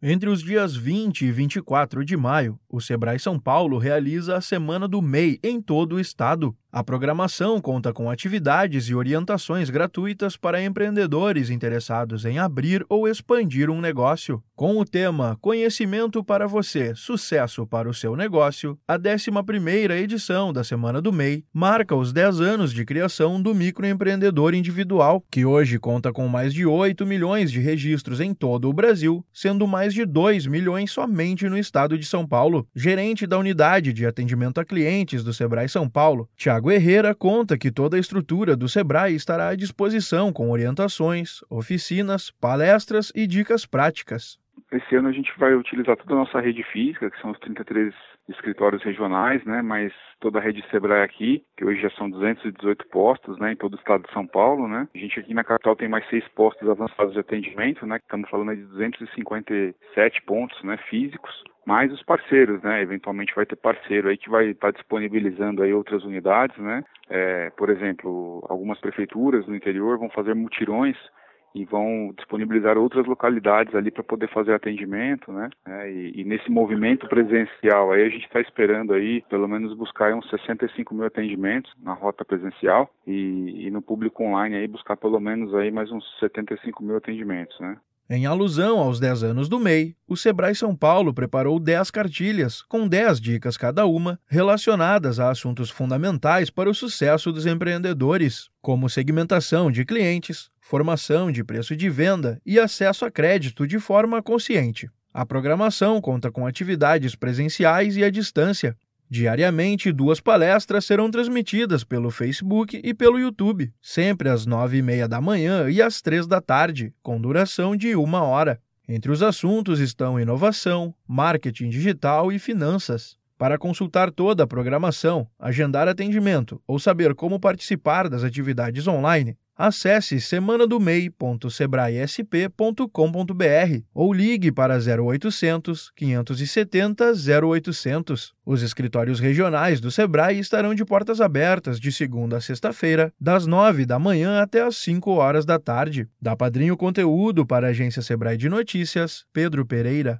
Entre os dias 20 e 24 de maio, o Sebrae São Paulo realiza a Semana do MEI em todo o estado. A programação conta com atividades e orientações gratuitas para empreendedores interessados em abrir ou expandir um negócio. Com o tema Conhecimento para você, sucesso para o seu negócio, a 11ª edição da Semana do MEI marca os 10 anos de criação do microempreendedor individual, que hoje conta com mais de 8 milhões de registros em todo o Brasil, sendo mais de 2 milhões somente no estado de São Paulo. Gerente da unidade de atendimento a clientes do Sebrae São Paulo, Thiago Tiago Herrera conta que toda a estrutura do Sebrae estará à disposição com orientações, oficinas, palestras e dicas práticas. Esse ano a gente vai utilizar toda a nossa rede física, que são os 33 escritórios regionais, né, mas toda a rede Sebrae aqui, que hoje já são 218 postos, né, em todo o estado de São Paulo, né. A gente aqui na capital tem mais seis postos avançados de atendimento, né, estamos falando de 257 pontos, né, físicos, mais os parceiros, né? Eventualmente vai ter parceiro aí que vai estar tá disponibilizando aí outras unidades, né? É, por exemplo, algumas prefeituras no interior vão fazer mutirões e vão disponibilizar outras localidades ali para poder fazer atendimento, né? É, e, e, nesse movimento presencial aí a gente está esperando aí pelo menos buscar uns 65 mil atendimentos na rota presencial e, e no público online aí buscar pelo menos aí mais uns 75 mil atendimentos, né? Em alusão aos 10 anos do MEI, o Sebrae São Paulo preparou 10 cartilhas, com 10 dicas cada uma, relacionadas a assuntos fundamentais para o sucesso dos empreendedores, como segmentação de clientes, formação de preço de venda e acesso a crédito de forma consciente. A programação conta com atividades presenciais e à distância, Diariamente, duas palestras serão transmitidas pelo Facebook e pelo YouTube, sempre às nove e meia da manhã e às três da tarde, com duração de uma hora. Entre os assuntos estão inovação, marketing digital e finanças. Para consultar toda a programação, agendar atendimento ou saber como participar das atividades online, Acesse semanadomei.sebraesp.com.br ou ligue para 0800 570 0800. Os escritórios regionais do Sebrae estarão de portas abertas de segunda a sexta-feira, das 9 da manhã até as 5 horas da tarde. Da Padrinho Conteúdo para a agência Sebrae de Notícias, Pedro Pereira.